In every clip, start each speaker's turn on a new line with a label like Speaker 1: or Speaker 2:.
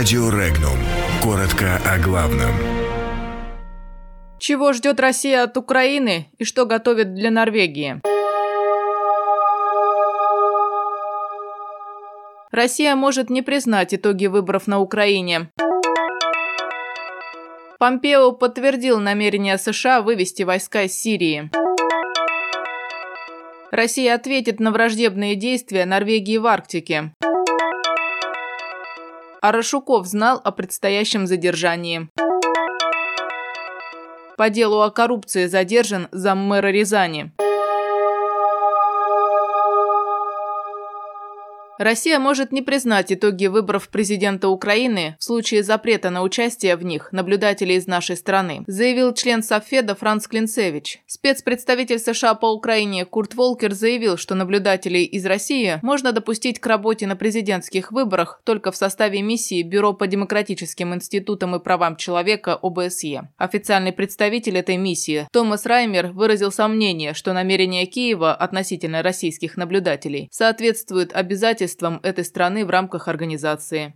Speaker 1: Радио Регнум. Коротко о главном.
Speaker 2: Чего ждет Россия от Украины и что готовит для Норвегии? Россия может не признать итоги выборов на Украине. Помпео подтвердил намерение США вывести войска из Сирии. Россия ответит на враждебные действия Норвегии в Арктике. А Рашуков знал о предстоящем задержании. По делу о коррупции задержан заммэра Рязани. Россия может не признать итоги выборов президента Украины в случае запрета на участие в них наблюдателей из нашей страны, заявил член Совфеда Франц Клинцевич. Спецпредставитель США по Украине Курт Волкер заявил, что наблюдателей из России можно допустить к работе на президентских выборах только в составе миссии Бюро по демократическим институтам и правам человека ОБСЕ. Официальный представитель этой миссии Томас Раймер выразил сомнение, что намерения Киева относительно российских наблюдателей соответствуют обязательствам правительством этой страны в рамках организации.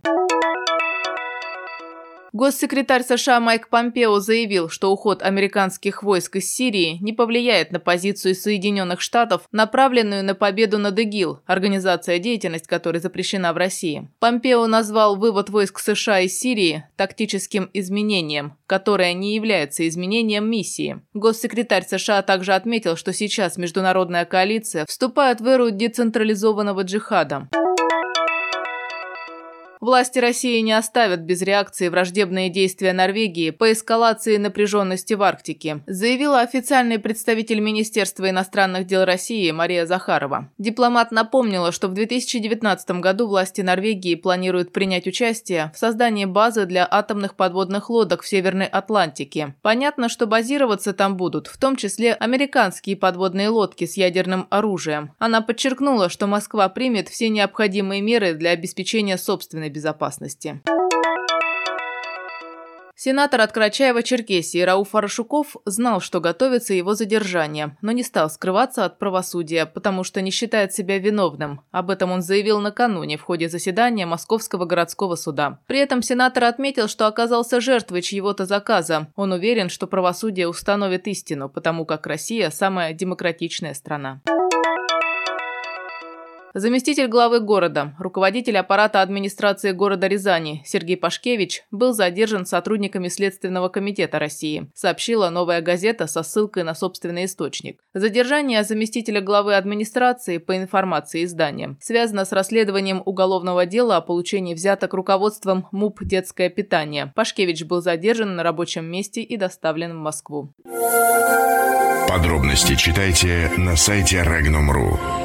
Speaker 2: Госсекретарь США Майк Помпео заявил, что уход американских войск из Сирии не повлияет на позицию Соединенных Штатов, направленную на победу над ИГИЛ, организация деятельность которой запрещена в России. Помпео назвал вывод войск США из Сирии тактическим изменением, которое не является изменением миссии. Госсекретарь США также отметил, что сейчас международная коалиция вступает в эру децентрализованного джихада. Власти России не оставят без реакции враждебные действия Норвегии по эскалации напряженности в Арктике, заявила официальный представитель Министерства иностранных дел России Мария Захарова. Дипломат напомнила, что в 2019 году власти Норвегии планируют принять участие в создании базы для атомных подводных лодок в Северной Атлантике. Понятно, что базироваться там будут, в том числе американские подводные лодки с ядерным оружием. Она подчеркнула, что Москва примет все необходимые меры для обеспечения собственной безопасности. Сенатор от Карачаева-Черкесии Рауф Арашуков знал, что готовится его задержание, но не стал скрываться от правосудия, потому что не считает себя виновным. Об этом он заявил накануне в ходе заседания Московского городского суда. При этом сенатор отметил, что оказался жертвой чьего-то заказа. Он уверен, что правосудие установит истину, потому как Россия – самая демократичная страна. Заместитель главы города, руководитель аппарата администрации города Рязани Сергей Пашкевич был задержан сотрудниками Следственного комитета России, сообщила новая газета со ссылкой на собственный источник. Задержание заместителя главы администрации по информации издания связано с расследованием уголовного дела о получении взяток руководством МУП «Детское питание». Пашкевич был задержан на рабочем месте и доставлен в Москву.
Speaker 1: Подробности читайте на сайте Regnum.ru.